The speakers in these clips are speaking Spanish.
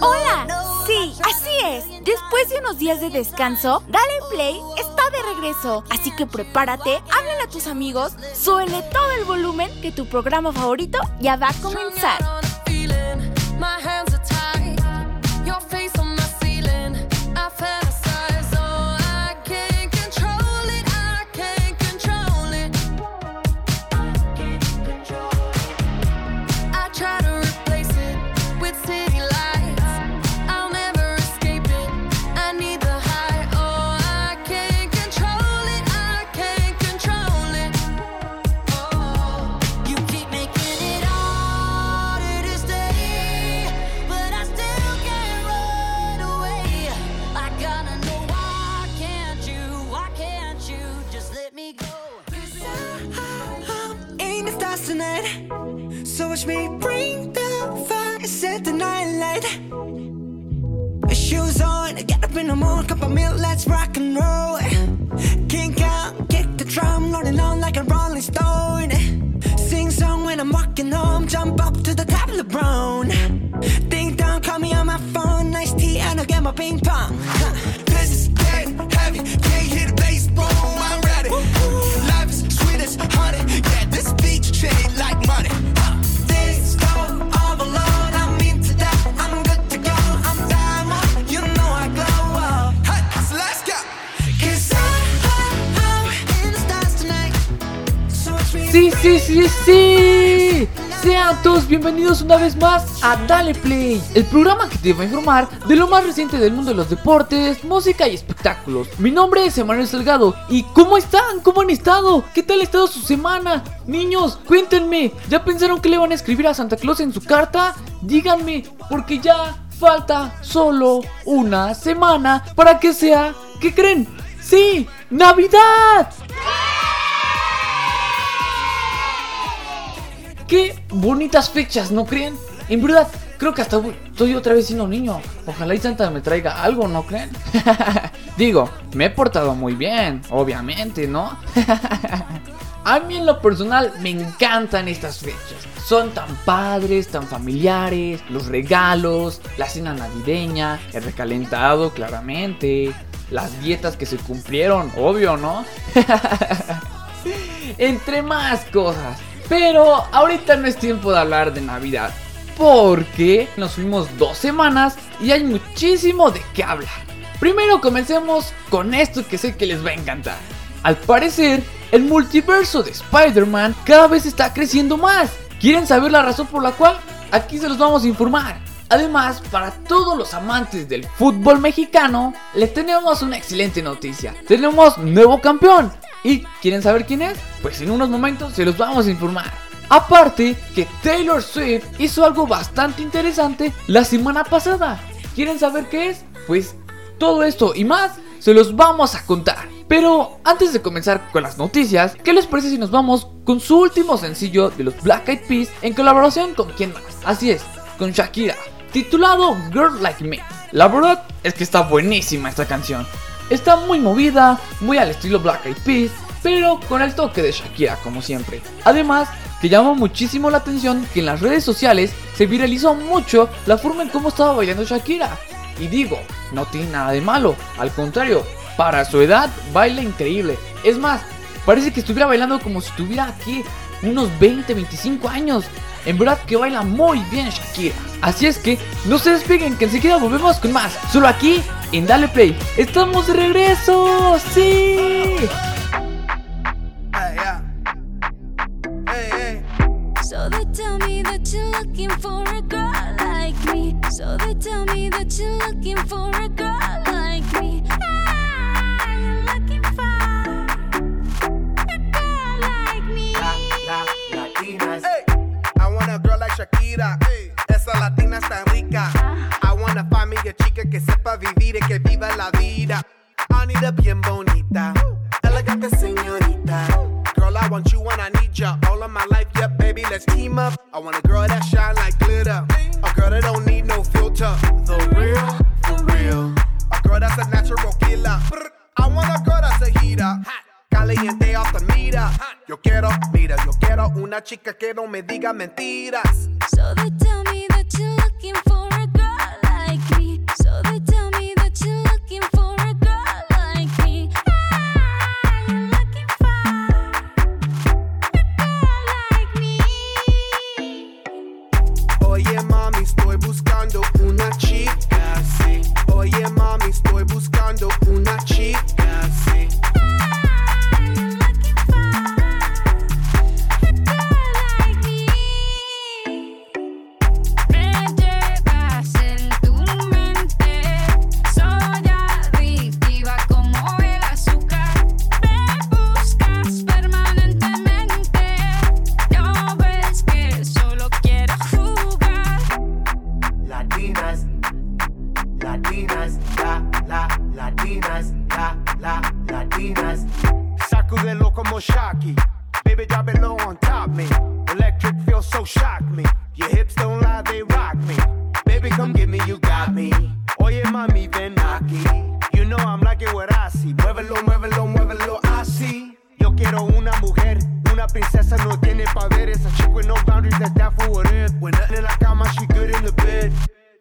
Hola, sí, así es. Después de unos días de descanso, Dale Play está de regreso. Así que prepárate, háblale a tus amigos, suele todo el volumen que tu programa favorito ya va a comenzar. Watch me bring the fire, set the night light. Shoes on, get up in the morning, cup of milk, let's rock and roll. Kink out, kick the drum, rolling on like a rolling stone. Sing song when I'm walking home, jump up to the top of the brown. Ding dong, call me on my phone, nice tea, and I'll get my ping pong. Huh. This is getting heavy, can't hear the bass, boom, I'm ready. Life is sweet as honey, yeah, this beach chain like Sí, sí, sí, sí. Sean todos bienvenidos una vez más a Dale Play, el programa que te va a informar de lo más reciente del mundo de los deportes, música y espectáculos. Mi nombre es Emanuel Salgado y ¿cómo están? ¿Cómo han estado? ¿Qué tal ha estado su semana? Niños, cuéntenme, ¿ya pensaron que le van a escribir a Santa Claus en su carta? Díganme, porque ya falta solo una semana para que sea, ¿qué creen? Sí, Navidad. Qué bonitas fechas, ¿no creen? En verdad, creo que hasta estoy otra vez siendo niño. Ojalá y Santa me traiga algo, ¿no creen? Digo, me he portado muy bien, obviamente, ¿no? A mí en lo personal me encantan estas fechas. Son tan padres, tan familiares, los regalos, la cena navideña, el recalentado claramente, las dietas que se cumplieron, obvio, ¿no? entre más cosas. Pero ahorita no es tiempo de hablar de Navidad. Porque nos fuimos dos semanas y hay muchísimo de qué hablar. Primero comencemos con esto que sé que les va a encantar. Al parecer, el multiverso de Spider-Man cada vez está creciendo más. ¿Quieren saber la razón por la cual? Aquí se los vamos a informar. Además, para todos los amantes del fútbol mexicano, les tenemos una excelente noticia. Tenemos nuevo campeón. ¿Y quieren saber quién es? Pues en unos momentos se los vamos a informar. Aparte que Taylor Swift hizo algo bastante interesante la semana pasada. ¿Quieren saber qué es? Pues todo esto y más se los vamos a contar. Pero antes de comenzar con las noticias, ¿qué les parece si nos vamos con su último sencillo de los Black Eyed Peas en colaboración con quién más? Así es, con Shakira, titulado Girl Like Me. La verdad es que está buenísima esta canción. Está muy movida, muy al estilo Black Eyed Peas, pero con el toque de Shakira como siempre. Además, que llamó muchísimo la atención que en las redes sociales se viralizó mucho la forma en cómo estaba bailando Shakira. Y digo, no tiene nada de malo, al contrario, para su edad baila increíble. Es más, parece que estuviera bailando como si tuviera aquí unos 20, 25 años. En verdad que baila muy bien Shakira. Así es que no se despeguen que enseguida volvemos con más. Solo aquí en Dale Play. Estamos de regreso. Sí. So they tell me that you're looking for a girl like me. So they tell me that you're looking for a no me diga mentiras.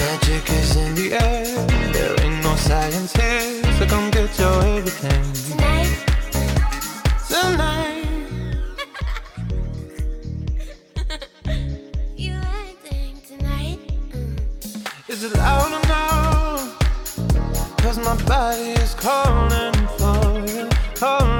Magic is in the air. There ain't no science here, so come get your everything. Tonight. Tonight. you acting tonight? Mm. Is it loud enough? Cause my body is calling for you, calling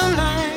the line.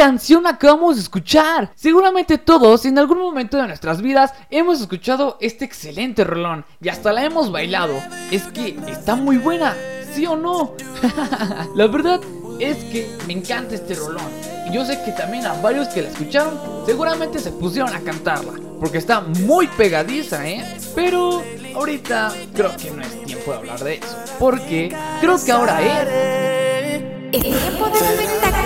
Canción acabamos de escuchar? Seguramente todos en algún momento de nuestras vidas hemos escuchado este excelente rolón y hasta la hemos bailado. Es que está muy buena, ¿sí o no? la verdad es que me encanta este rolón. Yo sé que también a varios que la escucharon seguramente se pusieron a cantarla. Porque está muy pegadiza, ¿eh? Pero ahorita creo que no es tiempo de hablar de eso. Porque creo que ahora es... Es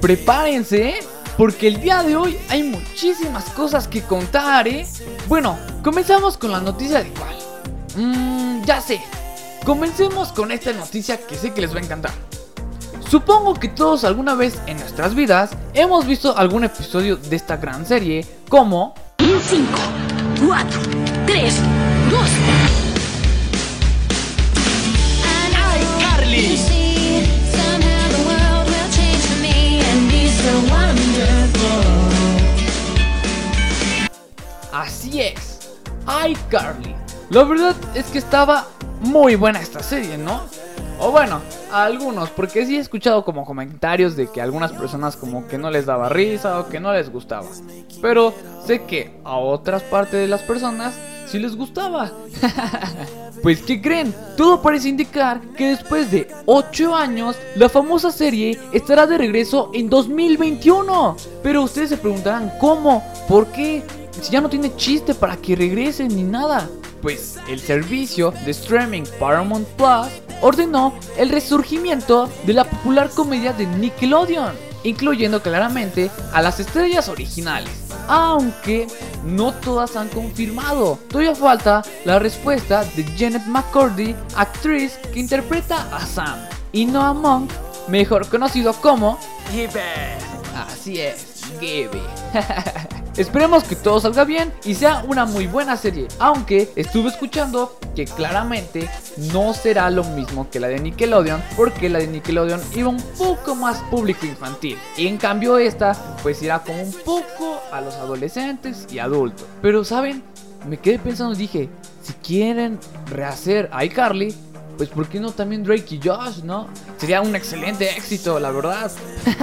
Prepárense, ¿eh? porque el día de hoy hay muchísimas cosas que contar, ¿eh? Bueno, comenzamos con la noticia de cuál. Mmm, ya sé. Comencemos con esta noticia que sé que les va a encantar. Supongo que todos alguna vez en nuestras vidas hemos visto algún episodio de esta gran serie como 5, 4, 3, 2. Es, iCarly. La verdad es que estaba muy buena esta serie, ¿no? O bueno, a algunos, porque sí he escuchado como comentarios de que a algunas personas como que no les daba risa o que no les gustaba. Pero sé que a otras partes de las personas sí les gustaba. pues ¿qué creen? Todo parece indicar que después de 8 años la famosa serie estará de regreso en 2021. Pero ustedes se preguntarán ¿cómo? ¿Por qué? Si ya no tiene chiste para que regresen ni nada. Pues el servicio de streaming Paramount Plus ordenó el resurgimiento de la popular comedia de Nickelodeon, incluyendo claramente a las estrellas originales. Aunque no todas han confirmado, todavía falta la respuesta de Janet McCurdy, actriz que interpreta a Sam, y Noah Monk, mejor conocido como. Así es, Esperemos que todo salga bien y sea una muy buena serie, aunque estuve escuchando que claramente no será lo mismo que la de Nickelodeon, porque la de Nickelodeon iba un poco más público infantil, y en cambio esta pues irá como un poco a los adolescentes y adultos. Pero saben, me quedé pensando y dije, si quieren rehacer iCarly, pues ¿por qué no también Drake y Josh, no? Sería un excelente éxito, la verdad.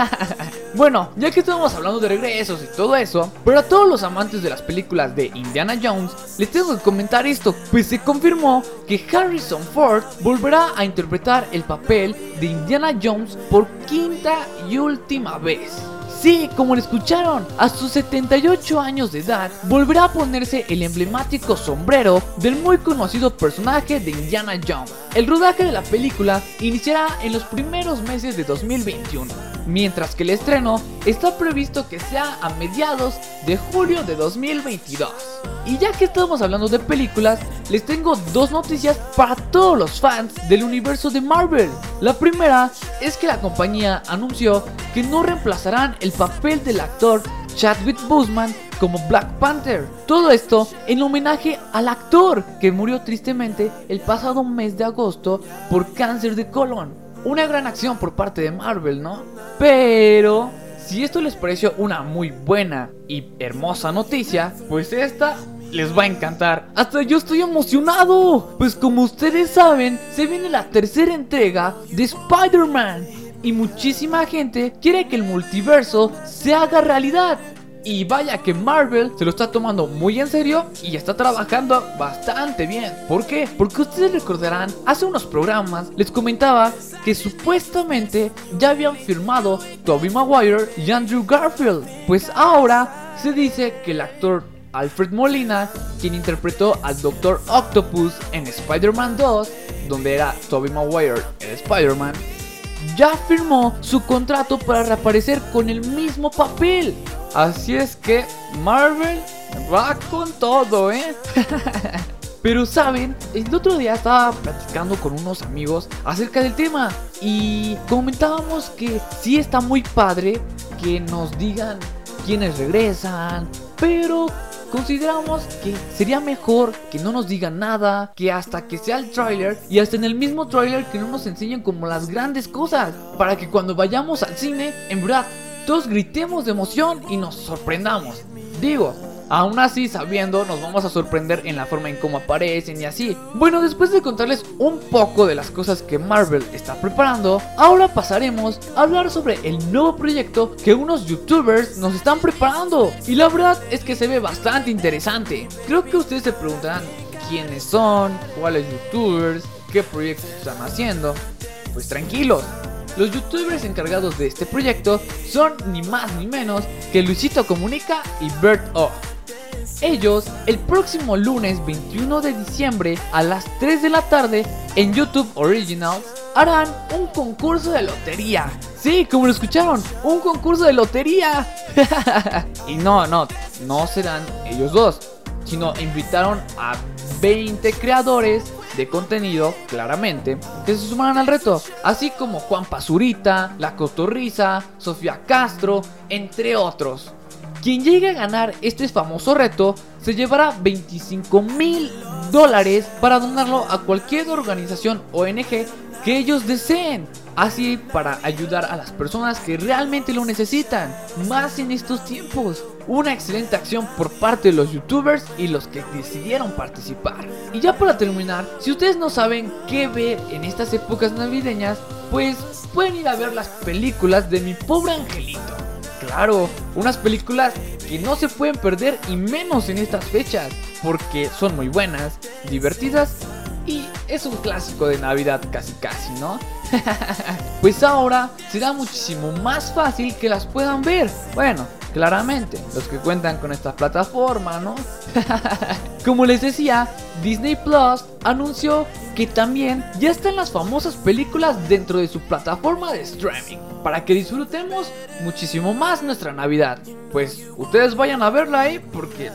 bueno, ya que estamos hablando de regresos y todo eso, pero a todos los amantes de las películas de Indiana Jones, les tengo que comentar esto, pues se confirmó que Harrison Ford volverá a interpretar el papel de Indiana Jones por quinta y última vez. Sí, como lo escucharon, a sus 78 años de edad volverá a ponerse el emblemático sombrero del muy conocido personaje de Indiana Jones. El rodaje de la película iniciará en los primeros meses de 2021, mientras que el estreno está previsto que sea a mediados de julio de 2022. Y ya que estamos hablando de películas, les tengo dos noticias para todos los fans del universo de Marvel. La primera es que la compañía anunció que no reemplazarán el papel del actor Chadwick Boseman como Black Panther. Todo esto en homenaje al actor que murió tristemente el pasado mes de agosto por cáncer de colon. Una gran acción por parte de Marvel, ¿no? Pero si esto les pareció una muy buena y hermosa noticia, pues esta les va a encantar. Hasta yo estoy emocionado. Pues como ustedes saben, se viene la tercera entrega de Spider-Man. Y muchísima gente quiere que el multiverso se haga realidad. Y vaya que Marvel se lo está tomando muy en serio y está trabajando bastante bien. ¿Por qué? Porque ustedes recordarán, hace unos programas les comentaba que supuestamente ya habían firmado Tobey Maguire y Andrew Garfield. Pues ahora se dice que el actor Alfred Molina, quien interpretó al Doctor Octopus en Spider-Man 2, donde era Tobey Maguire el Spider-Man, ya firmó su contrato para reaparecer con el mismo papel. Así es que Marvel va con todo, ¿eh? Pero saben, el otro día estaba platicando con unos amigos acerca del tema y comentábamos que sí está muy padre que nos digan quiénes regresan, pero consideramos que sería mejor que no nos digan nada, que hasta que sea el tráiler y hasta en el mismo tráiler que no nos enseñen como las grandes cosas, para que cuando vayamos al cine, en verdad, todos gritemos de emoción y nos sorprendamos. Digo, Aún así, sabiendo, nos vamos a sorprender en la forma en cómo aparecen y así. Bueno, después de contarles un poco de las cosas que Marvel está preparando, ahora pasaremos a hablar sobre el nuevo proyecto que unos youtubers nos están preparando. Y la verdad es que se ve bastante interesante. Creo que ustedes se preguntarán quiénes son, cuáles youtubers, qué proyectos están haciendo. Pues tranquilos, los youtubers encargados de este proyecto son ni más ni menos que Luisito Comunica y Bert O. Ellos, el próximo lunes 21 de diciembre a las 3 de la tarde en YouTube Originals, harán un concurso de lotería. Sí, como lo escucharon, un concurso de lotería. y no, no, no serán ellos dos, sino invitaron a 20 creadores de contenido, claramente, que se sumarán al reto, así como Juan Pazurita, La Cotorriza, Sofía Castro, entre otros. Quien llegue a ganar este famoso reto se llevará 25 mil dólares para donarlo a cualquier organización ONG que ellos deseen. Así para ayudar a las personas que realmente lo necesitan, más en estos tiempos. Una excelente acción por parte de los youtubers y los que decidieron participar. Y ya para terminar, si ustedes no saben qué ver en estas épocas navideñas, pues pueden ir a ver las películas de mi pobre angelito. Claro, unas películas que no se pueden perder y menos en estas fechas, porque son muy buenas, divertidas y es un clásico de Navidad casi casi, ¿no? pues ahora será muchísimo más fácil que las puedan ver. Bueno, claramente, los que cuentan con esta plataforma, ¿no? Como les decía, Disney Plus anunció que también ya están las famosas películas dentro de su plataforma de streaming. Para que disfrutemos muchísimo más nuestra Navidad. Pues ustedes vayan a verla ahí porque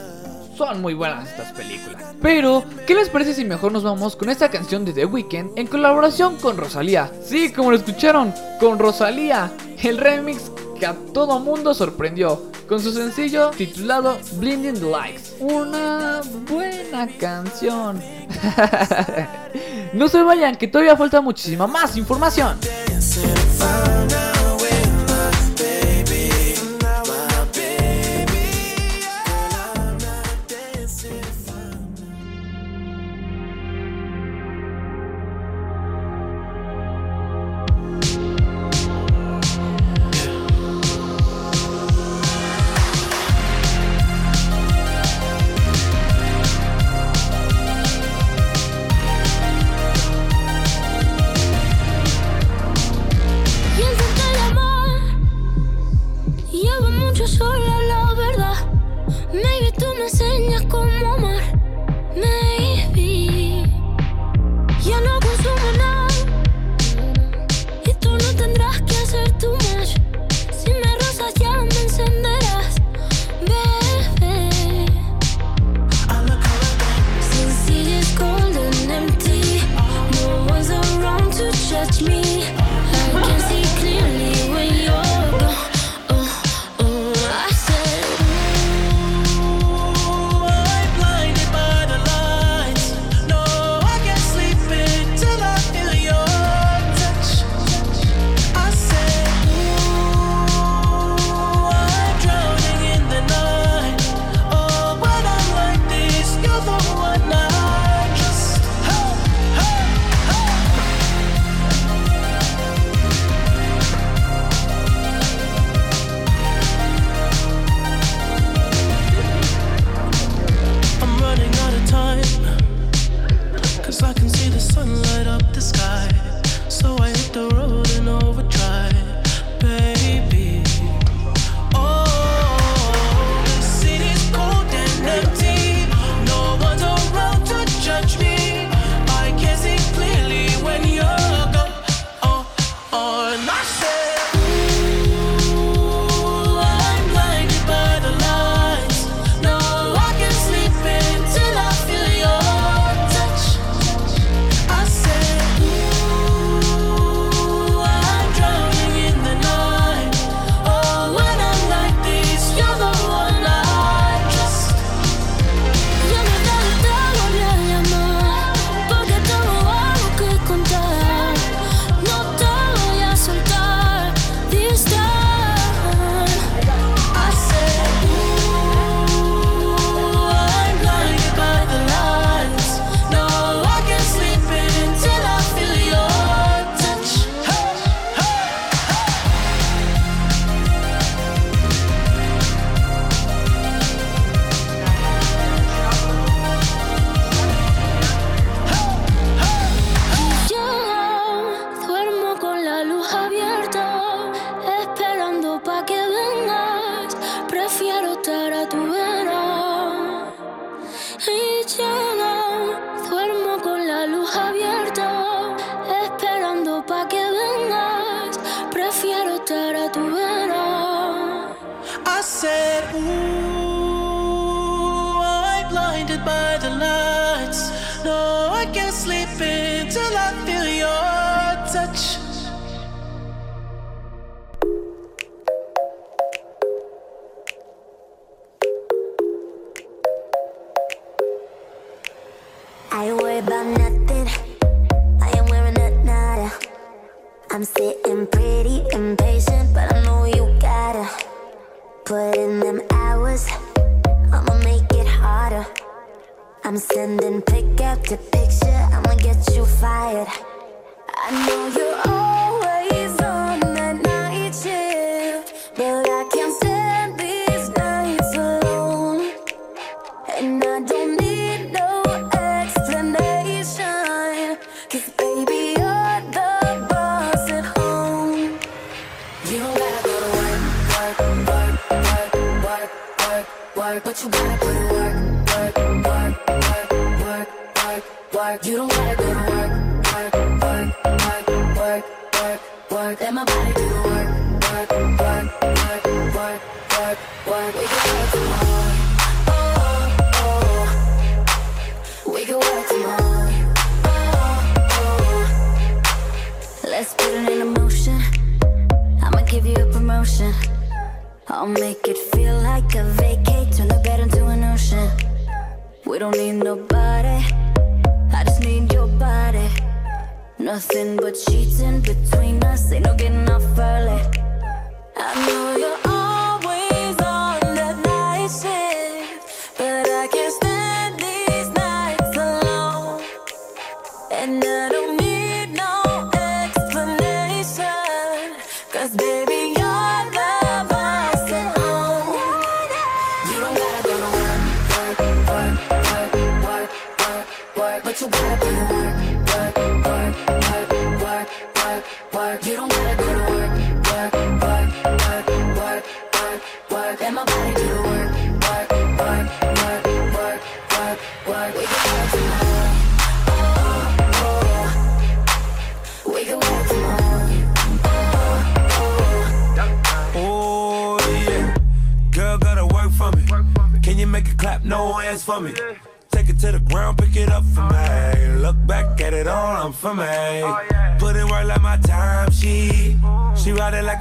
son muy buenas estas películas. Pero, ¿qué les parece si mejor nos vamos con esta canción de The Weeknd en colaboración con Rosalía? Sí, como lo escucharon, con Rosalía, el remix que a todo mundo sorprendió con su sencillo titulado Blinding the Lights. Una buena canción. no se vayan, que todavía falta muchísima más información. nothing but cheating between us. Ain't no getting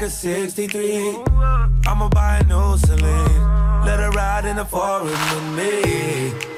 like a 63. I'ma buy a new Celine. Let her ride in the forest with me.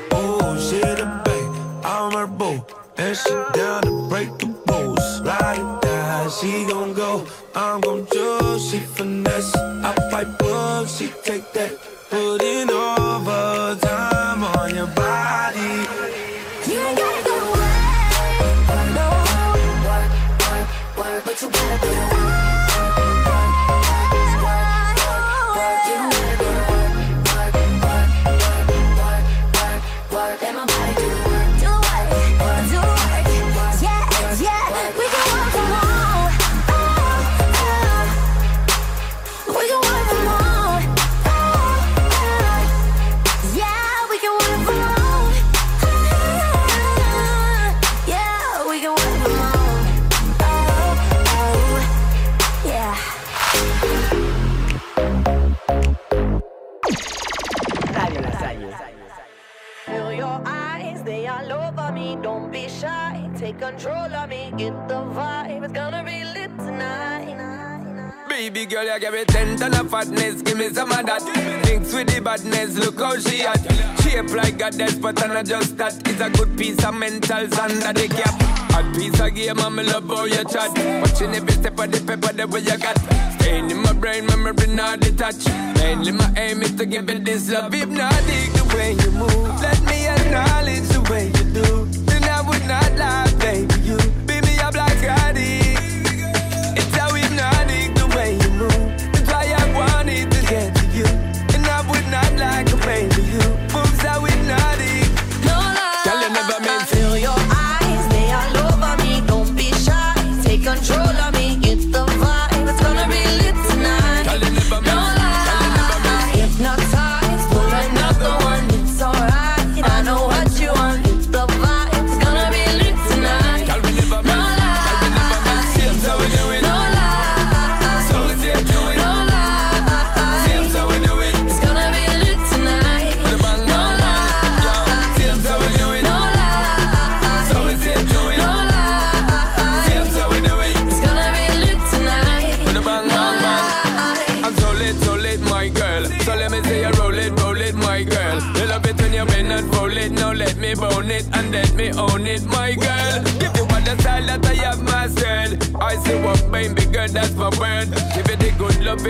girl, you give me ten ton of fatness. Give me some of that. Mix with the badness, look how she at. Shape like a death, but I'm not just that. It's a good piece of mental sand under the cap. A piece of game, I'm love how you chat. Watching every step of the paper, the way you got. Staying in my brain, memory not detached. Mainly my aim is to give it this love. If not, dig the way you move. Let me acknowledge the way you do.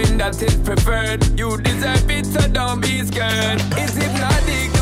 Loving that is preferred. You deserve it, so don't be scared. It's hypnotic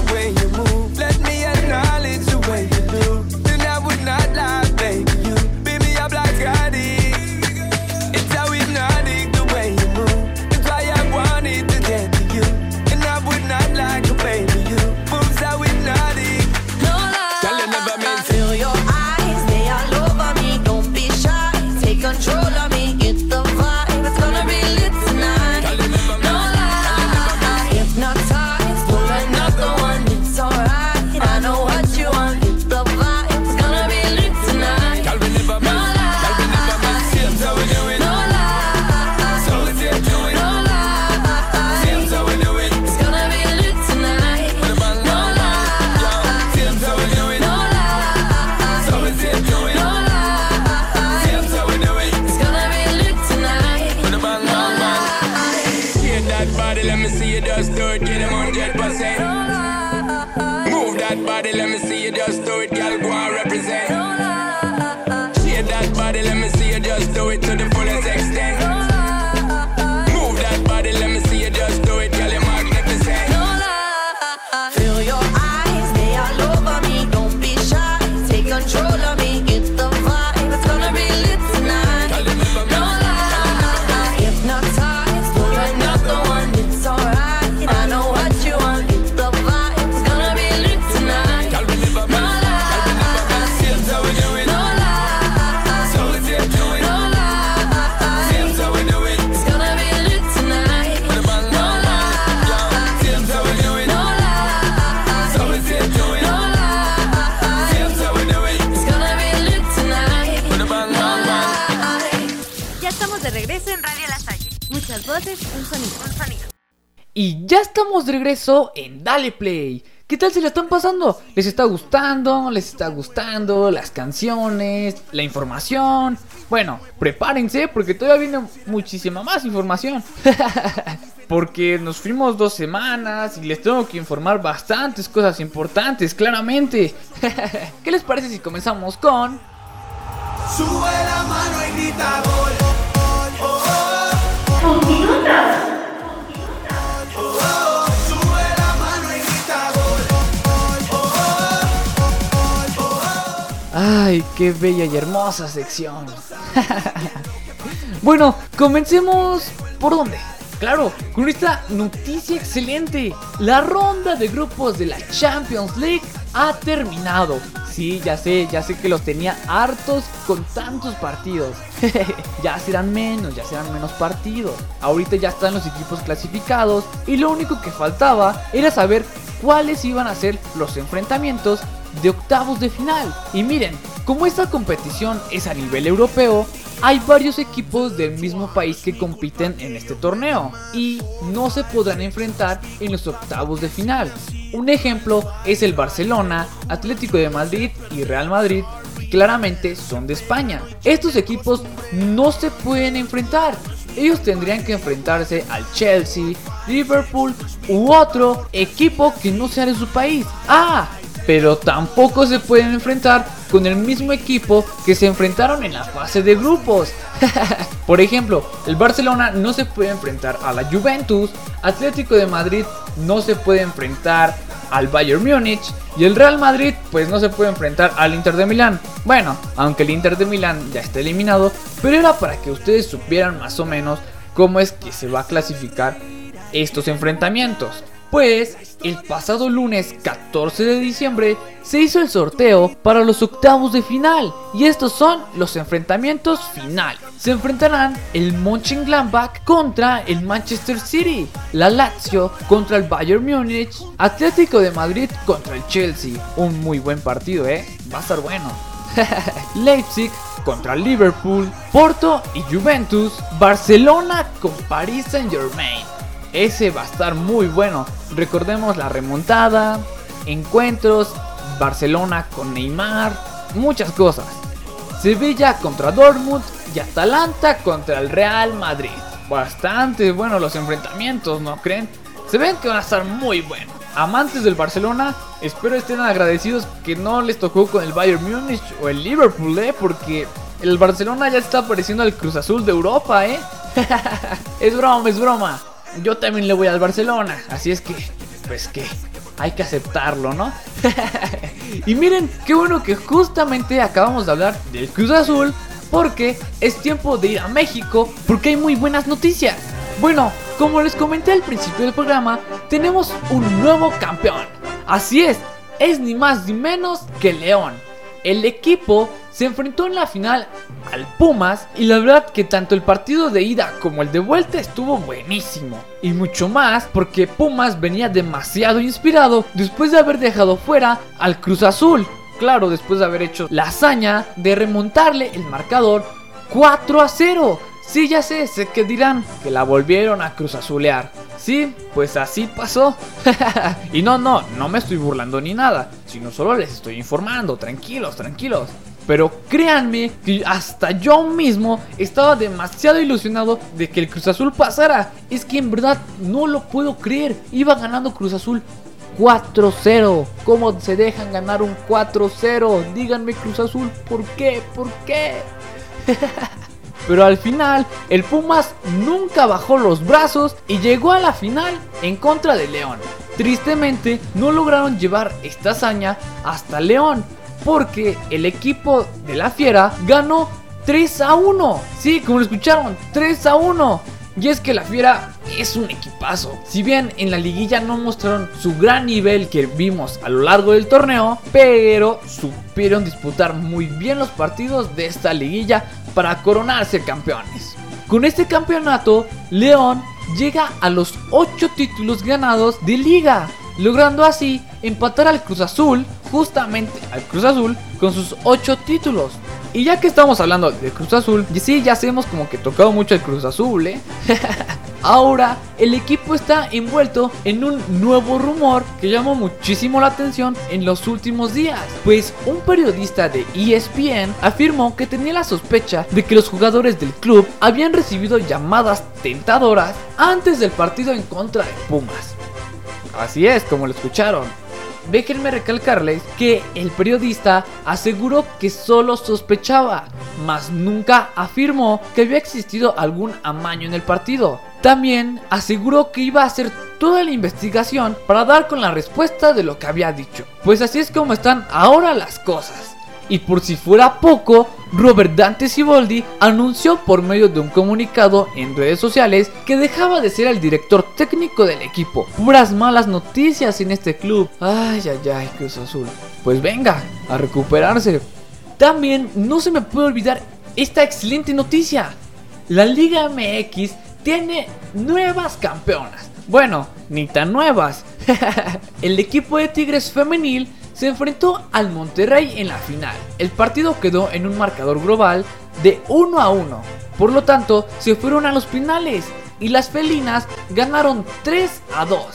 regreso en Dale Play. ¿Qué tal se la están pasando? ¿Les está gustando? ¿Les está gustando las canciones? ¿La información? Bueno, prepárense porque todavía viene muchísima más información. porque nos fuimos dos semanas y les tengo que informar bastantes cosas importantes, claramente. ¿Qué les parece si comenzamos con... Sube la mano y grita gol. Ay, qué bella y hermosa sección. bueno, comencemos por dónde. Claro, con esta noticia excelente. La ronda de grupos de la Champions League ha terminado. Sí, ya sé, ya sé que los tenía hartos con tantos partidos. ya serán menos, ya serán menos partidos. Ahorita ya están los equipos clasificados y lo único que faltaba era saber cuáles iban a ser los enfrentamientos de octavos de final. Y miren, como esta competición es a nivel europeo, hay varios equipos del mismo país que compiten en este torneo y no se podrán enfrentar en los octavos de final. Un ejemplo es el Barcelona, Atlético de Madrid y Real Madrid, que claramente son de España. Estos equipos no se pueden enfrentar. Ellos tendrían que enfrentarse al Chelsea, Liverpool u otro equipo que no sea de su país. Ah, pero tampoco se pueden enfrentar con el mismo equipo que se enfrentaron en la fase de grupos. Por ejemplo, el Barcelona no se puede enfrentar a la Juventus, Atlético de Madrid no se puede enfrentar al Bayern Múnich y el Real Madrid pues no se puede enfrentar al Inter de Milán. Bueno, aunque el Inter de Milán ya está eliminado, pero era para que ustedes supieran más o menos cómo es que se va a clasificar estos enfrentamientos. Pues el pasado lunes 14 de diciembre se hizo el sorteo para los octavos de final y estos son los enfrentamientos finales. Se enfrentarán el Mönchengladbach contra el Manchester City, la Lazio contra el Bayern Múnich, Atlético de Madrid contra el Chelsea. Un muy buen partido, eh, va a estar bueno. Leipzig contra Liverpool, Porto y Juventus, Barcelona con Paris Saint Germain. Ese va a estar muy bueno. Recordemos la remontada, encuentros, Barcelona con Neymar, muchas cosas. Sevilla contra Dortmund y Atalanta contra el Real Madrid. Bastante buenos los enfrentamientos, ¿no creen? Se ven que van a estar muy buenos. amantes del Barcelona, espero estén agradecidos que no les tocó con el Bayern Múnich o el Liverpool, ¿eh? Porque el Barcelona ya está pareciendo al Cruz Azul de Europa, ¿eh? es broma, es broma. Yo también le voy al Barcelona, así es que, pues que, hay que aceptarlo, ¿no? y miren, qué bueno que justamente acabamos de hablar del Cruz Azul, porque es tiempo de ir a México, porque hay muy buenas noticias. Bueno, como les comenté al principio del programa, tenemos un nuevo campeón. Así es, es ni más ni menos que León. El equipo se enfrentó en la final al Pumas y la verdad que tanto el partido de ida como el de vuelta estuvo buenísimo. Y mucho más porque Pumas venía demasiado inspirado después de haber dejado fuera al Cruz Azul. Claro, después de haber hecho la hazaña de remontarle el marcador 4 a 0. Sí, ya sé, sé que dirán que la volvieron a Cruz Azulear. Sí, pues así pasó. y no, no, no me estoy burlando ni nada, sino solo les estoy informando, tranquilos, tranquilos. Pero créanme que hasta yo mismo estaba demasiado ilusionado de que el Cruz Azul pasara. Es que en verdad no lo puedo creer. Iba ganando Cruz Azul 4-0. ¿Cómo se dejan ganar un 4-0? Díganme Cruz Azul, ¿por qué? ¿Por qué? Pero al final, el Pumas nunca bajó los brazos y llegó a la final en contra de León. Tristemente, no lograron llevar esta hazaña hasta León, porque el equipo de la Fiera ganó 3 a 1. Sí, como lo escucharon, 3 a 1. Y es que la Fiera es un equipazo. Si bien en la liguilla no mostraron su gran nivel que vimos a lo largo del torneo, pero supieron disputar muy bien los partidos de esta liguilla para coronarse campeones. Con este campeonato, León llega a los 8 títulos ganados de liga, logrando así empatar al Cruz Azul, justamente al Cruz Azul, con sus 8 títulos. Y ya que estamos hablando de Cruz Azul, y sí, ya hemos como que tocado mucho el Cruz Azul, ¿eh? Ahora el equipo está envuelto en un nuevo rumor que llamó muchísimo la atención en los últimos días, pues un periodista de ESPN afirmó que tenía la sospecha de que los jugadores del club habían recibido llamadas tentadoras antes del partido en contra de Pumas. Así es, como lo escucharon. Déjenme recalcarles que el periodista aseguró que solo sospechaba, mas nunca afirmó que había existido algún amaño en el partido. También aseguró que iba a hacer toda la investigación para dar con la respuesta de lo que había dicho. Pues así es como están ahora las cosas. Y por si fuera poco, Robert Dante Siboldi anunció por medio de un comunicado en redes sociales que dejaba de ser el director técnico del equipo. Puras malas noticias en este club. Ay, ay, ay, Cruz Azul. Pues venga, a recuperarse. También no se me puede olvidar esta excelente noticia. La Liga MX tiene nuevas campeonas. Bueno, ni tan nuevas. el equipo de Tigres femenil se enfrentó al Monterrey en la final. El partido quedó en un marcador global de 1 a 1. Por lo tanto, se fueron a los finales y las felinas ganaron 3 a 2.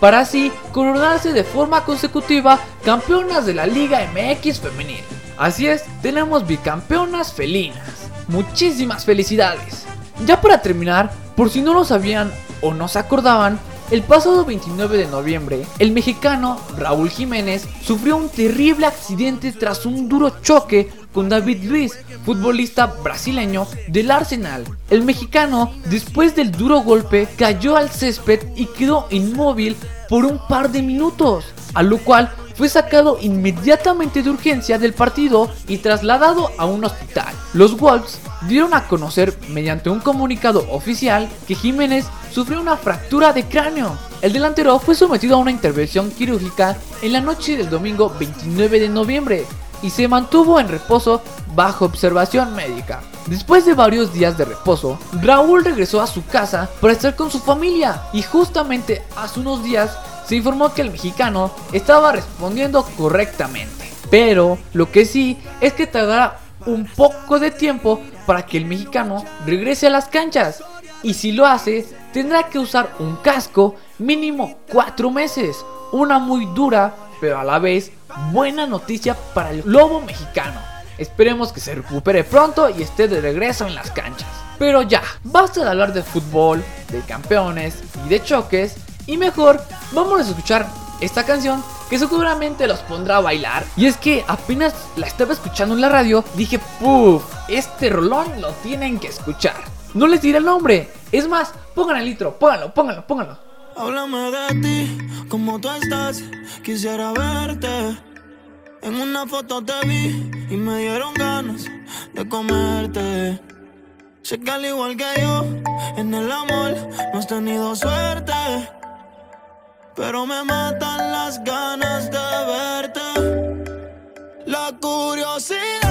Para así coronarse de forma consecutiva campeonas de la Liga MX femenil. Así es, tenemos bicampeonas felinas. Muchísimas felicidades. Ya para terminar, por si no lo sabían o no se acordaban, el pasado 29 de noviembre, el mexicano Raúl Jiménez sufrió un terrible accidente tras un duro choque con David Luiz, futbolista brasileño del Arsenal. El mexicano, después del duro golpe, cayó al césped y quedó inmóvil por un par de minutos, a lo cual fue sacado inmediatamente de urgencia del partido y trasladado a un hospital. Los Wolves dieron a conocer mediante un comunicado oficial que Jiménez sufrió una fractura de cráneo. El delantero fue sometido a una intervención quirúrgica en la noche del domingo 29 de noviembre y se mantuvo en reposo bajo observación médica. Después de varios días de reposo, Raúl regresó a su casa para estar con su familia y justamente hace unos días se informó que el mexicano estaba respondiendo correctamente. Pero lo que sí es que tardará un poco de tiempo para que el mexicano regrese a las canchas. Y si lo hace, tendrá que usar un casco mínimo 4 meses. Una muy dura, pero a la vez buena noticia para el lobo mexicano. Esperemos que se recupere pronto y esté de regreso en las canchas. Pero ya, basta de hablar de fútbol, de campeones y de choques. Y mejor, vamos a escuchar esta canción que seguramente los pondrá a bailar. Y es que apenas la estaba escuchando en la radio, dije, puff, este rolón lo tienen que escuchar. No les diré el nombre, es más, pongan el litro, pónganlo, pónganlo, pónganlo. Háblame de ti, como tú estás, quisiera verte. En una foto te vi y me dieron ganas de comerte. Sé que al igual que yo, en el amor no has tenido suerte. Pero me matan las ganas de verte. La curiosidad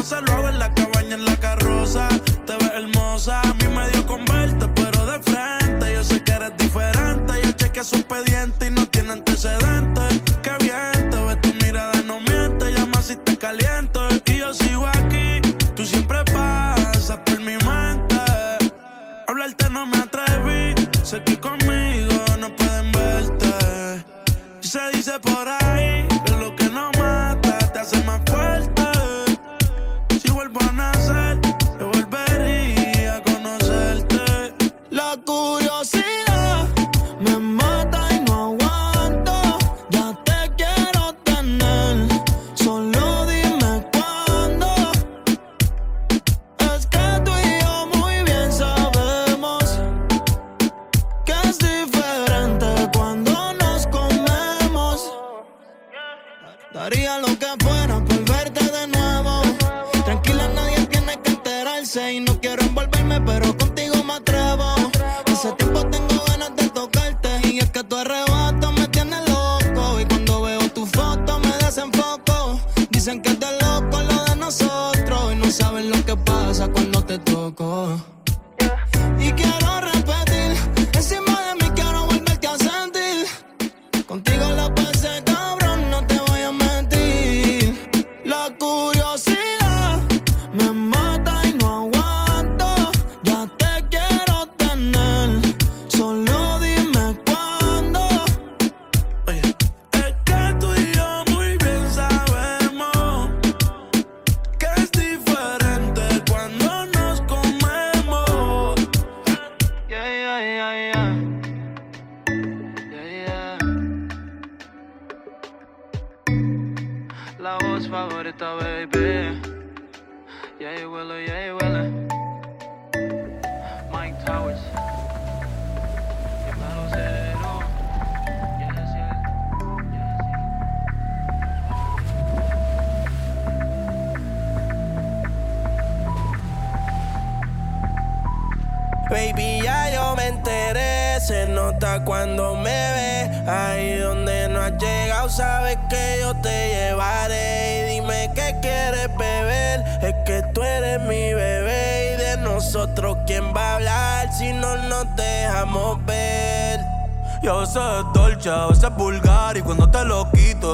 Lo hago en la cabaña, en la carroza. Te ves hermosa, a mí me dio con verte, pero de frente. Yo sé que eres diferente. Yo chequeé su expediente y no tiene antecedentes.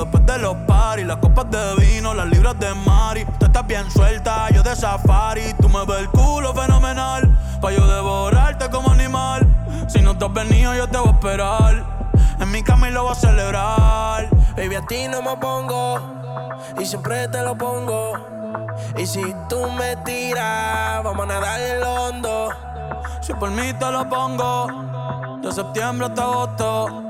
Después de los paris Las copas de vino, las libras de Mari. Tú estás bien suelta, yo de safari. Tú me ves el culo fenomenal Pa' yo devorarte como animal. Si no te has venido yo te voy a esperar. En mi cama y lo voy a celebrar. Baby, a ti no me pongo y siempre te lo pongo. Y si tú me tiras, vamos a nadar en lo hondo. Si por mí te lo pongo De septiembre hasta agosto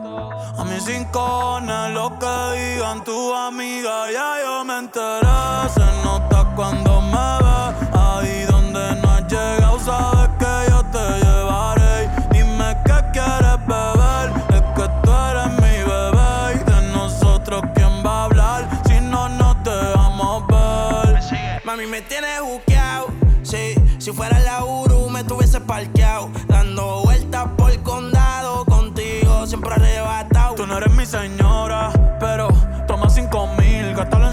A mis cinco lo que digan tu amiga Ya yo me enteré. Se nota cuando me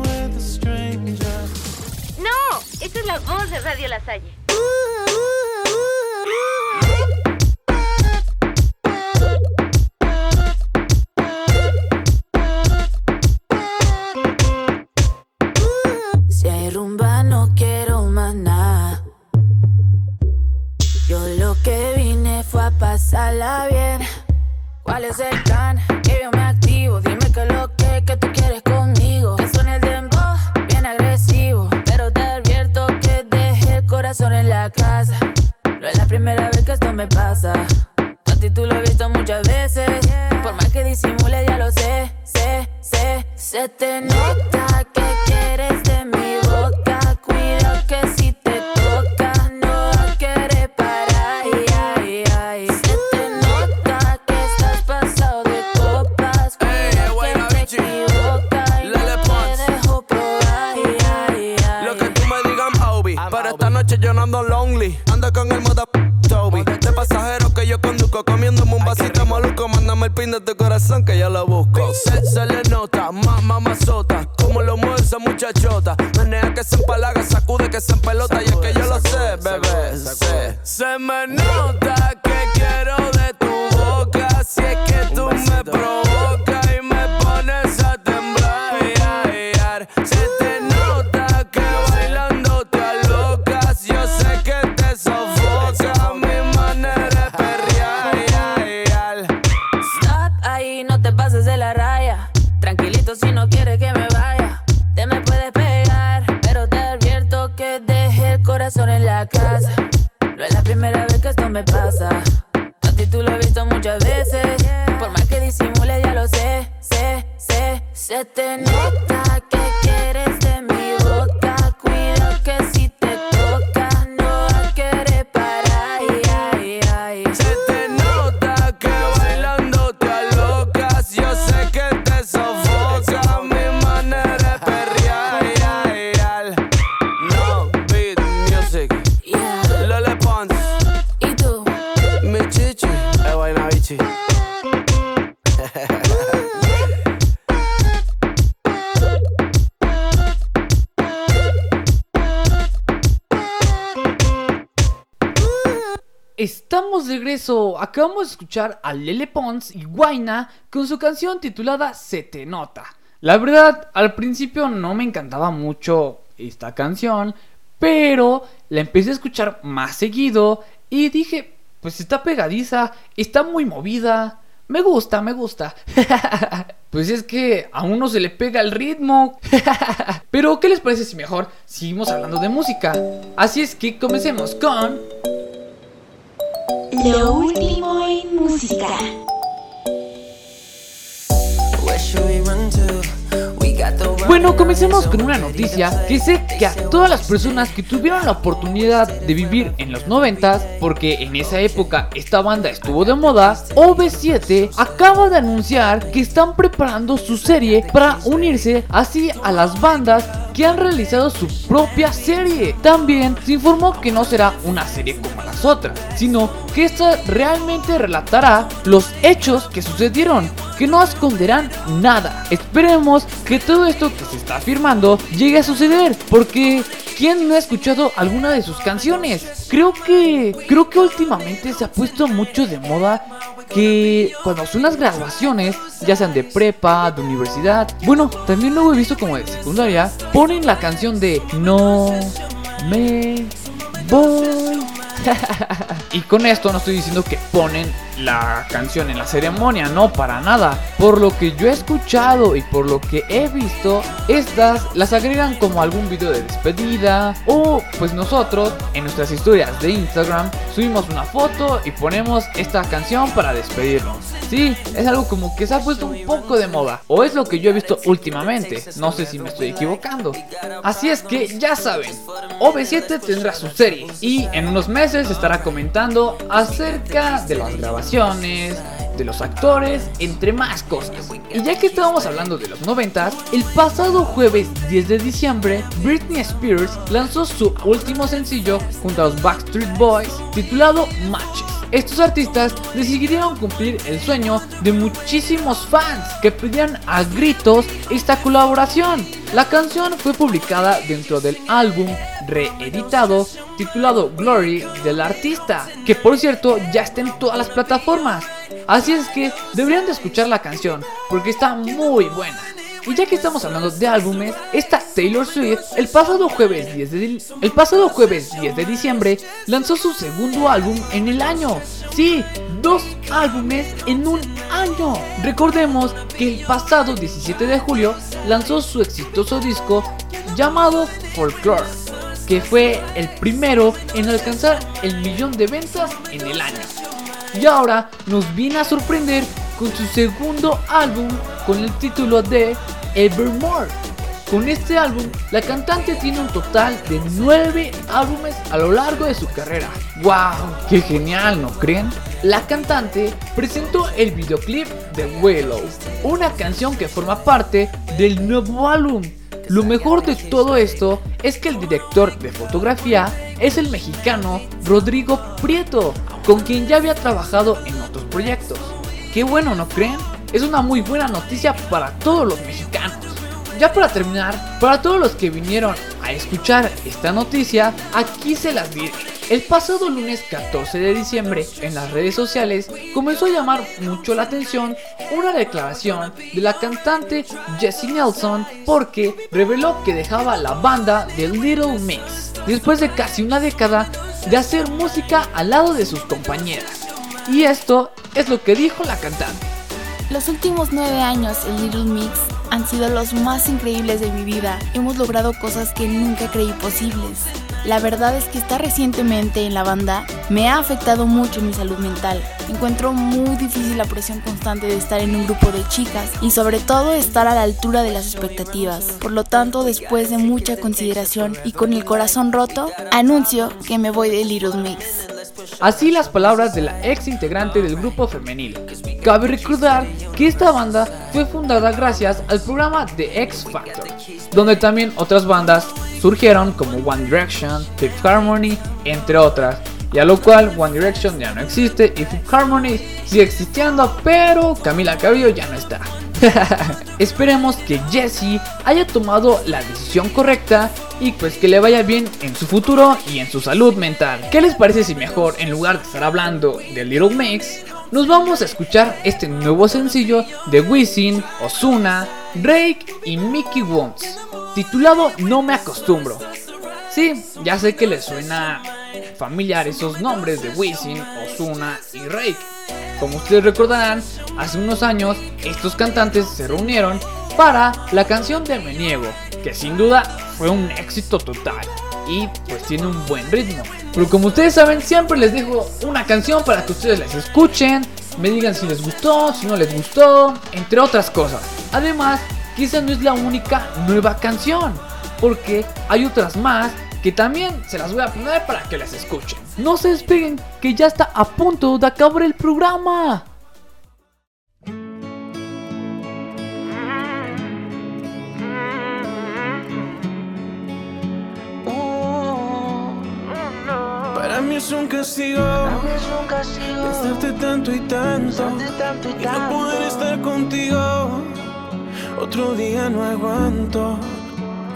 with a stranger. ¡No! Esta es la voz de Radio La Salle. De la raya. Tranquilito si no quieres que me vaya. Te me puedes pegar, pero te advierto que dejé el corazón en la casa. No es la primera vez que esto me pasa. A ti tú lo he visto muchas veces. Por más que disimule, ya lo sé, sé, sé. Se te nota Acabamos de escuchar a Lele Pons y Guaina con su canción titulada Se te nota. La verdad, al principio no me encantaba mucho esta canción, pero la empecé a escuchar más seguido y dije, pues está pegadiza, está muy movida. Me gusta, me gusta. pues es que a uno se le pega el ritmo. Pero, ¿qué les parece si mejor seguimos hablando de música? Así es que comencemos con... Lo último en música. Where should we run to? Bueno, comencemos con una noticia que sé que a todas las personas que tuvieron la oportunidad de vivir en los 90 porque en esa época esta banda estuvo de moda, OV7 acaba de anunciar que están preparando su serie para unirse así a las bandas que han realizado su propia serie. También se informó que no será una serie como las otras, sino que esta realmente relatará los hechos que sucedieron, que no esconderán nada. Esperemos que todo esto que se está afirmando llegue a suceder, porque ¿quién no ha escuchado alguna de sus canciones? Creo que creo que últimamente se ha puesto mucho de moda que cuando son las graduaciones, ya sean de prepa, de universidad, bueno, también luego he visto como de secundaria, ponen la canción de No me voy. y con esto no estoy diciendo que ponen la canción en la ceremonia, no para nada. Por lo que yo he escuchado y por lo que he visto, estas las agregan como algún video de despedida o pues nosotros en nuestras historias de Instagram subimos una foto y ponemos esta canción para despedirnos. Sí, es algo como que se ha puesto un poco de moda o es lo que yo he visto últimamente, no sé si me estoy equivocando. Así es que ya saben, OV7 tendrá su serie y en unos meses estará comentando acerca de las grabaciones, de los actores, entre más cosas. Y ya que estábamos hablando de los 90, el pasado jueves 10 de diciembre, Britney Spears lanzó su último sencillo junto a los Backstreet Boys titulado Matches. Estos artistas decidieron cumplir el sueño de muchísimos fans que pedían a gritos esta colaboración. La canción fue publicada dentro del álbum reeditado titulado Glory del artista, que por cierto ya está en todas las plataformas. Así es que deberían de escuchar la canción porque está muy buena. Y ya que estamos hablando de álbumes, esta Taylor Swift el pasado jueves 10 de, el pasado jueves 10 de diciembre lanzó su segundo álbum en el año. Sí, dos álbumes en un año. Recordemos que el pasado 17 de julio lanzó su exitoso disco llamado Folklore, que fue el primero en alcanzar el millón de ventas en el año. Y ahora nos viene a sorprender con su segundo álbum con el título de Evermore. Con este álbum, la cantante tiene un total de 9 álbumes a lo largo de su carrera. ¡Wow! ¡Qué genial! ¿No creen? La cantante presentó el videoclip de Willow, una canción que forma parte del nuevo álbum. Lo mejor de todo esto es que el director de fotografía es el mexicano Rodrigo Prieto, con quien ya había trabajado en otros proyectos. Qué bueno, ¿no creen? Es una muy buena noticia para todos los mexicanos. Ya para terminar, para todos los que vinieron a escuchar esta noticia, aquí se las diré. El pasado lunes 14 de diciembre, en las redes sociales, comenzó a llamar mucho la atención una declaración de la cantante Jessie Nelson porque reveló que dejaba la banda de Little Mix después de casi una década de hacer música al lado de sus compañeras. Y esto es lo que dijo la cantante. Los últimos nueve años en Little Mix han sido los más increíbles de mi vida. Hemos logrado cosas que nunca creí posibles. La verdad es que estar recientemente en la banda me ha afectado mucho mi salud mental. Encuentro muy difícil la presión constante de estar en un grupo de chicas y sobre todo estar a la altura de las expectativas. Por lo tanto, después de mucha consideración y con el corazón roto, anuncio que me voy de Little Mix. Así las palabras de la ex integrante del grupo femenil. Cabe recordar que esta banda fue fundada gracias al programa de X Factor, donde también otras bandas surgieron como One Direction, Fifth Harmony, entre otras. Y a lo cual One Direction ya no existe y Fifth Harmony sigue existiendo, pero Camila Cabello ya no está. Esperemos que Jessie haya tomado la decisión correcta y pues que le vaya bien en su futuro y en su salud mental. ¿Qué les parece si mejor en lugar de estar hablando de Little Mix, nos vamos a escuchar este nuevo sencillo de Wisin, Ozuna, Drake y Mickey Woods, titulado No me acostumbro. Sí, ya sé que les suena familiar esos nombres de Wisin, Ozuna y Drake. Como ustedes recordarán, hace unos años estos cantantes se reunieron para la canción de Me Niego, que sin duda fue un éxito total y pues tiene un buen ritmo. Pero como ustedes saben, siempre les dejo una canción para que ustedes las escuchen, me digan si les gustó, si no les gustó, entre otras cosas. Además, esa no es la única nueva canción, porque hay otras más que también se las voy a poner para que las escuchen. No se despeguen, que ya está a punto de acabar el programa. Para mí es un castigo. Pensarte tanto y tanto. Y no poder estar contigo. Otro día no aguanto.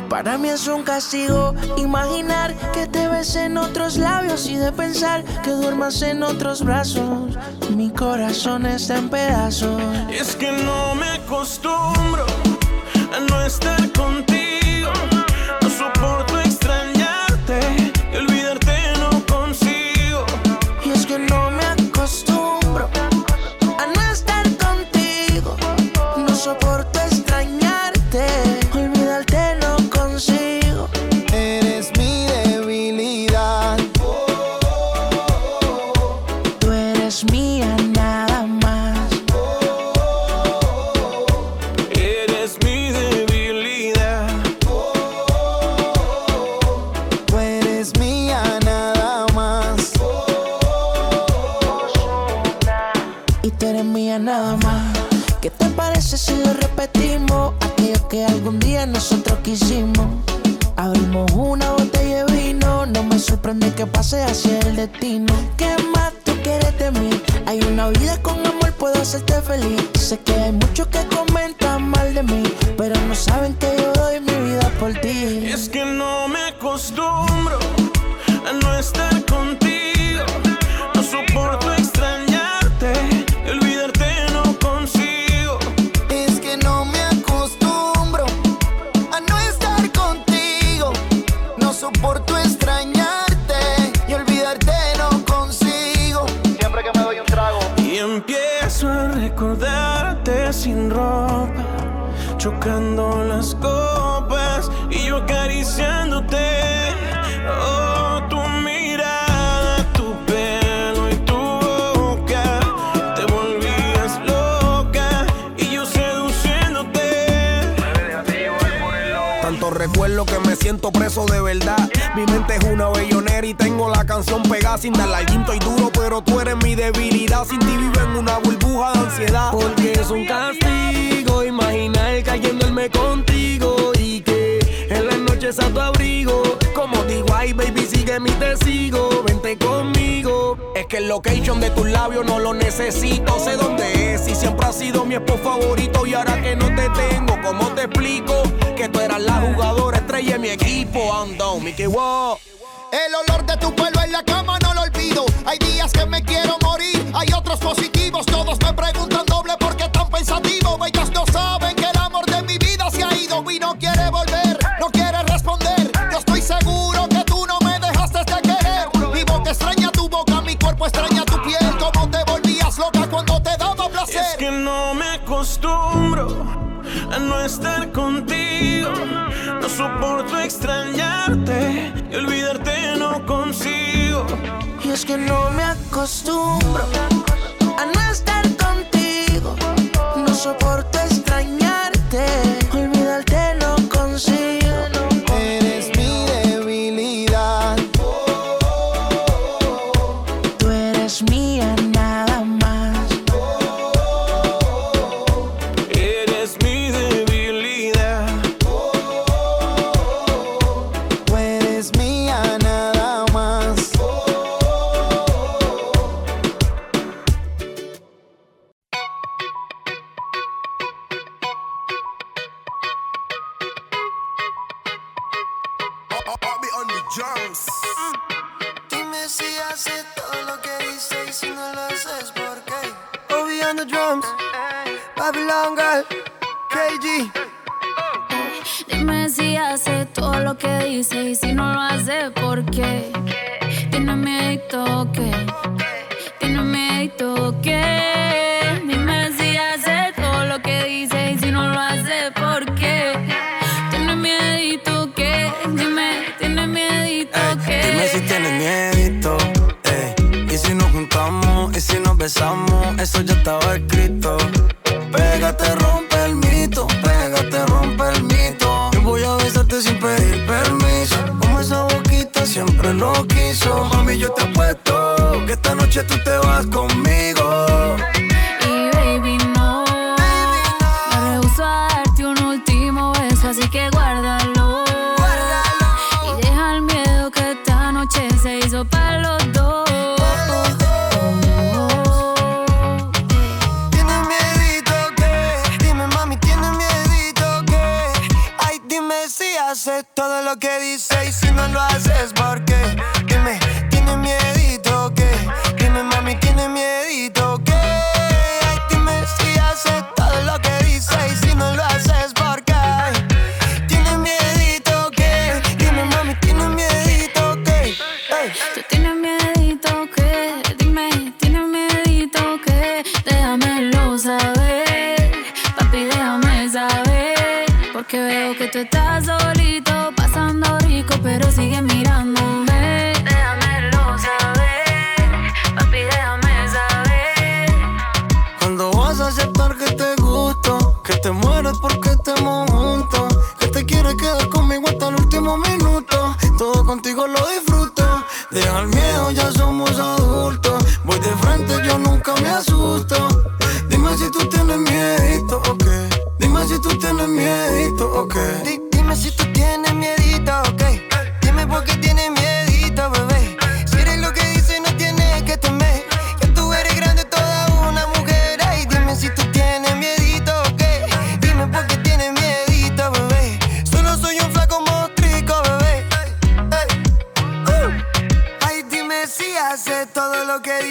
Para mí es un castigo imaginar que te ves en otros labios y de pensar que duermas en otros brazos. Mi corazón está en pedazos. Es que no me acostumbro a no estar contigo. Pase así el destino. ¿Qué más tú quieres de mí? Hay una vida con amor, puedo hacerte feliz. Sé que siento preso de verdad. Mi mente es una bellonera y tengo la canción pegada sin darle al y duro, pero tú eres mi debilidad. Sin ti vivo en una burbuja de ansiedad. Porque es un castigo imaginar cayéndome contigo y que en las noches a tu abrigo. Como digo, ay baby, sigue mi testigo, vente conmigo. Es que el location de tus labios no lo necesito, sé dónde es y siempre ha sido mi esposo favorito. Y ahora que no te tengo, ¿cómo te explico? Que la jugadora estrella de mi equipo. Ando, Mickey Wow. El olor de tu pelo en la cama no lo olvido. Hay días que me quiero morir, hay otros positivos. Todos me preguntan doble por qué tan pensativo. Ellos no saben que el amor de mi vida se ha ido y no quiere extrañarte y olvidarte no consigo. Y es que no me acostumbro a no estar contigo. No soporto miedo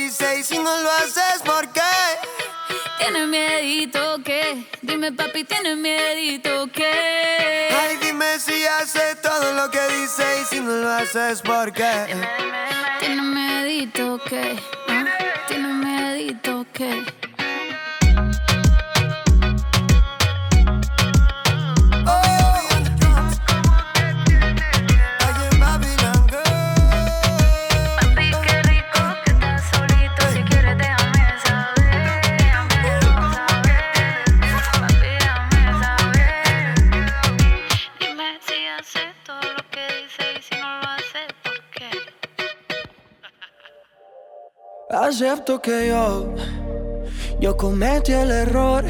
dice y si no lo haces, ¿por qué? Tienes miedito que, dime papi, tienes miedito que. Ay, dime si haces todo lo que dice y si no lo haces, ¿por qué? Tienes miedito que, ah, tienes miedito que. Acepto que yo, yo cometí el error,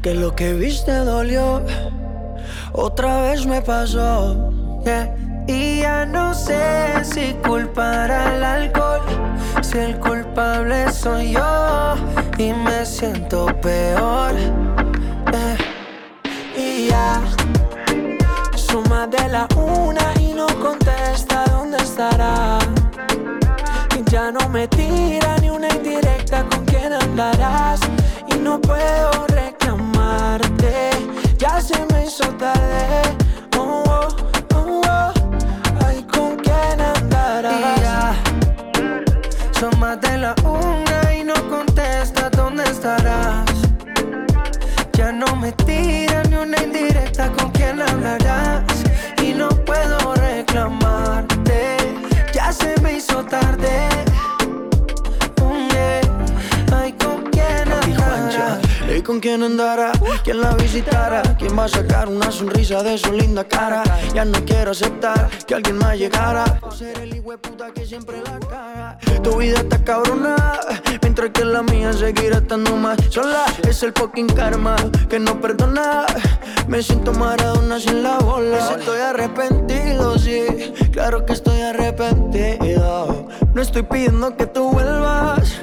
que lo que viste dolió, otra vez me pasó. Y ya no sé si culpar al alcohol, si el culpable soy yo y me siento peor. yeah. Y ya, suma de la una y no contesta dónde estará. Y ya no me tira ni una indirecta con quién andarás. Y no puedo reclamarte, ya se me hizo tarde. Oh, oh, oh, oh. Ay, con quién andarás. Son más de la una con quién andará? ¿Quién la visitará? ¿Quién va a sacar una sonrisa de su linda cara? Ya no quiero aceptar que alguien más llegara. Tu vida está cabrona, mientras que la mía seguirá estando más sola. Es el fucking karma que no perdona. Me siento maradona sin la bola. Estoy arrepentido, sí, claro que estoy arrepentido. No estoy pidiendo que tú vuelvas.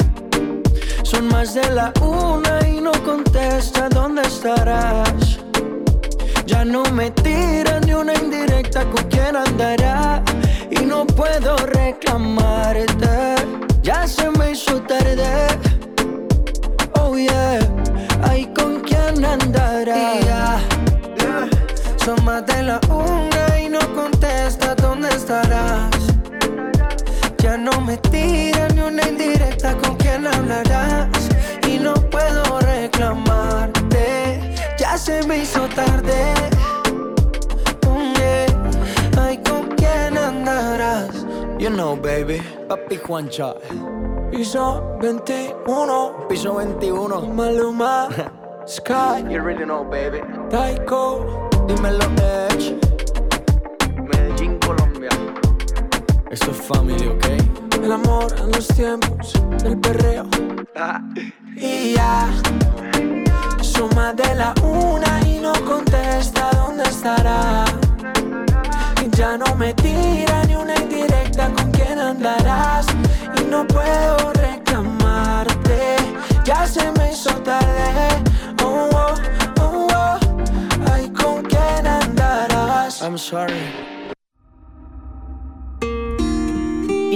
la una y no contesta dónde estarás. Ya no me tira ni una indirecta con quién andará. Y no puedo reclamarte. Ya se me hizo tarde. Oh yeah, ay con quién andará. Y ya, son más de la una y no contesta dónde estarás. Ya no me tira ni una indirecta con hablarás. Y no puedo reclamarte. Ya se me hizo tarde. Mm, yeah. Ay, ¿con quién andarás? You know, baby. Papi Juancha. Piso 21. Piso 21. Maluma. Sky. You already know, baby. Taiko. Dímelo, Edge. Esto es family, ¿ok? El amor en los tiempos del perreo. Y ya. Suma de la una y no contesta dónde estará. Y ya no me tira ni una indirecta con quién andarás. Y no puedo reclamarte. Ya se me hizo tarde. Oh, oh, oh, oh. Ay, ¿con quién andarás? I'm sorry.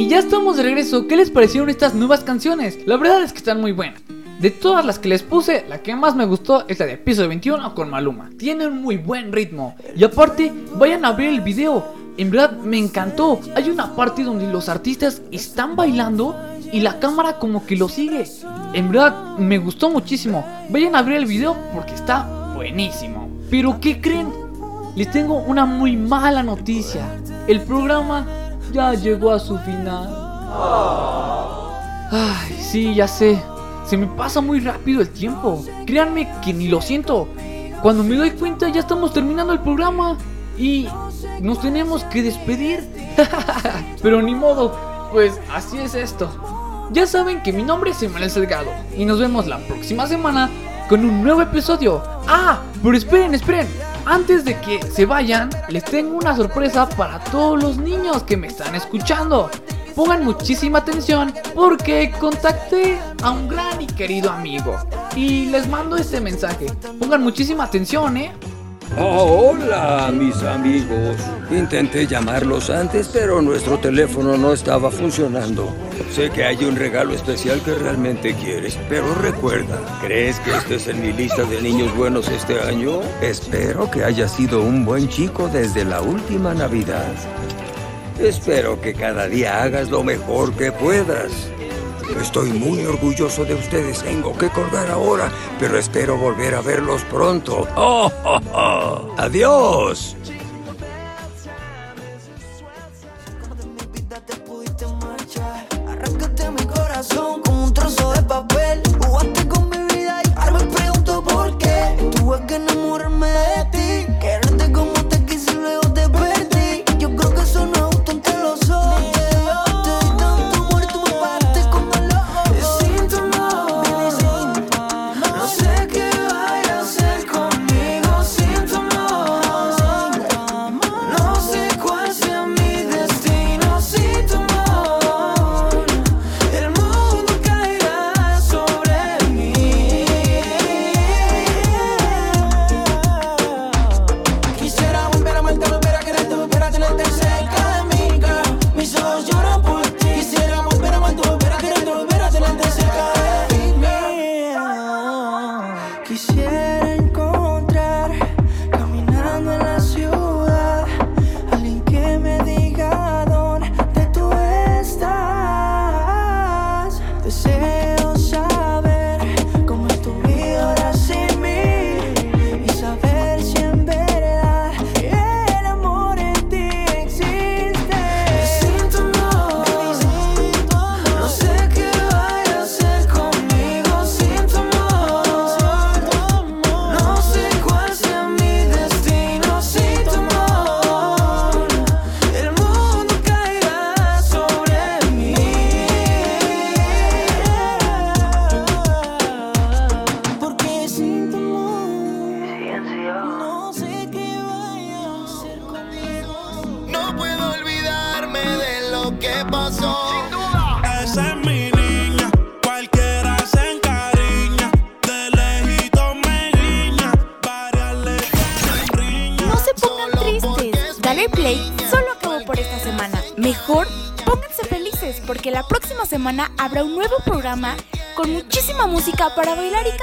Y ya estamos de regreso. ¿Qué les parecieron estas nuevas canciones? La verdad es que están muy buenas. De todas las que les puse, la que más me gustó es la de Piso 21 con Maluma. Tiene un muy buen ritmo. Y aparte, vayan a ver el video. En verdad me encantó. Hay una parte donde los artistas están bailando y la cámara como que lo sigue. En verdad me gustó muchísimo. Vayan a ver el video porque está buenísimo. Pero ¿qué creen? Les tengo una muy mala noticia. El programa ya llegó a su final. Ay, sí, ya sé. Se me pasa muy rápido el tiempo. Créanme que ni lo siento. Cuando me doy cuenta ya estamos terminando el programa. Y nos tenemos que despedir. Pero ni modo, pues así es esto. Ya saben que mi nombre es Emanuel Salgado. Y nos vemos la próxima semana con un nuevo episodio. Ah, pero esperen, esperen. Antes de que se vayan, les tengo una sorpresa para todos los niños que me están escuchando. Pongan muchísima atención porque contacté a un gran y querido amigo. Y les mando este mensaje. Pongan muchísima atención, ¿eh? Hola, mis amigos. Intenté llamarlos antes, pero nuestro teléfono no estaba funcionando. Sé que hay un regalo especial que realmente quieres, pero recuerda, ¿crees que estés en mi lista de niños buenos este año? Espero que hayas sido un buen chico desde la última Navidad. Espero que cada día hagas lo mejor que puedas. Estoy muy orgulloso de ustedes. Tengo que colgar ahora, pero espero volver a verlos pronto. ¡Oh, oh, oh! ¡Adiós! Para bailar y